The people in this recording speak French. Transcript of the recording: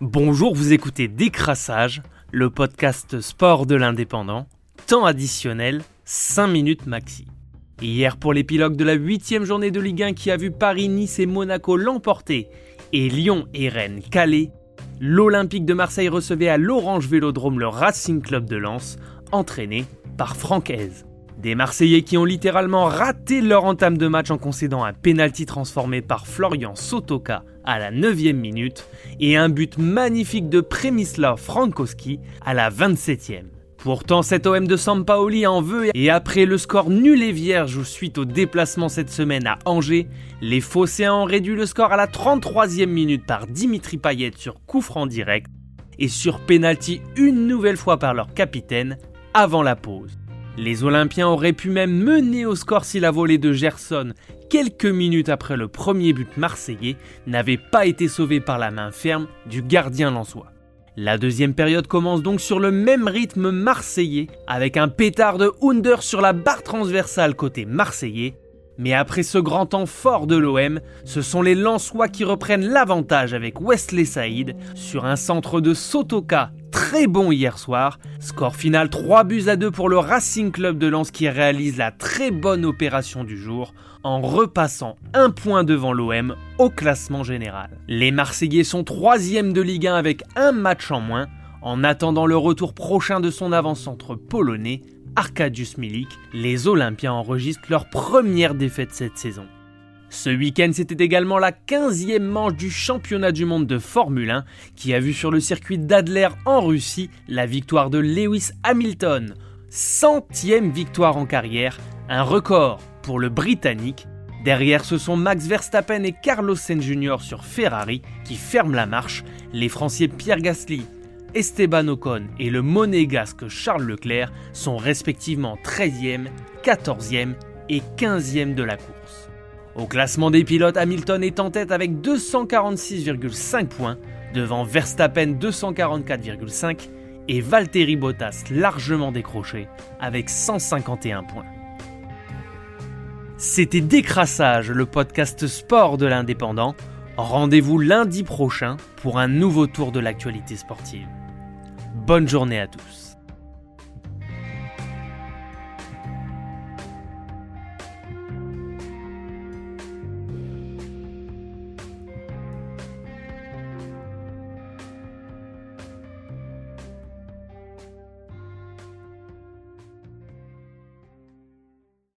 Bonjour, vous écoutez Décrassage, le podcast sport de l'indépendant, temps additionnel, 5 minutes maxi. Hier pour l'épilogue de la 8 journée de Ligue 1 qui a vu Paris, Nice et Monaco l'emporter, et Lyon et Rennes Calais, l'Olympique de Marseille recevait à l'Orange Vélodrome le Racing Club de Lens, entraîné par Francaise. Des Marseillais qui ont littéralement raté leur entame de match en concédant un pénalty transformé par Florian Sotoka à la 9 minute et un but magnifique de Przemysław Frankowski à la 27e. Pourtant, cet OM de Sampaoli en veut et après le score nul et vierge suite au déplacement cette semaine à Angers, les Phocéens ont réduit le score à la 33e minute par Dimitri Payet sur coup franc direct et sur penalty une nouvelle fois par leur capitaine avant la pause. Les Olympiens auraient pu même mener au score si la volée de Gerson, quelques minutes après le premier but marseillais, n'avait pas été sauvée par la main ferme du gardien lensois. La deuxième période commence donc sur le même rythme marseillais, avec un pétard de Under sur la barre transversale côté marseillais. Mais après ce grand temps fort de l'OM, ce sont les Lensois qui reprennent l'avantage avec Wesley Saïd sur un centre de Sotoka très bon hier soir. Score final 3 buts à 2 pour le Racing Club de Lens qui réalise la très bonne opération du jour en repassant un point devant l'OM au classement général. Les Marseillais sont troisième de Ligue 1 avec un match en moins en attendant le retour prochain de son avant-centre polonais Arkadiusz Milik, les Olympiens enregistrent leur première défaite cette saison. Ce week-end, c'était également la 15e manche du championnat du monde de Formule 1 qui a vu sur le circuit d'Adler en Russie la victoire de Lewis Hamilton. Centième victoire en carrière, un record pour le Britannique. Derrière, ce sont Max Verstappen et Carlos Sainz Jr. sur Ferrari qui ferment la marche. Les Français Pierre Gasly, Esteban Ocon et le monégasque Charles Leclerc sont respectivement 13e, 14e et 15e de la course. Au classement des pilotes, Hamilton est en tête avec 246,5 points, devant Verstappen 244,5 et Valtteri Bottas largement décroché avec 151 points. C'était Décrassage, le podcast sport de l'indépendant. Rendez-vous lundi prochain pour un nouveau tour de l'actualité sportive. Bonne journée à tous.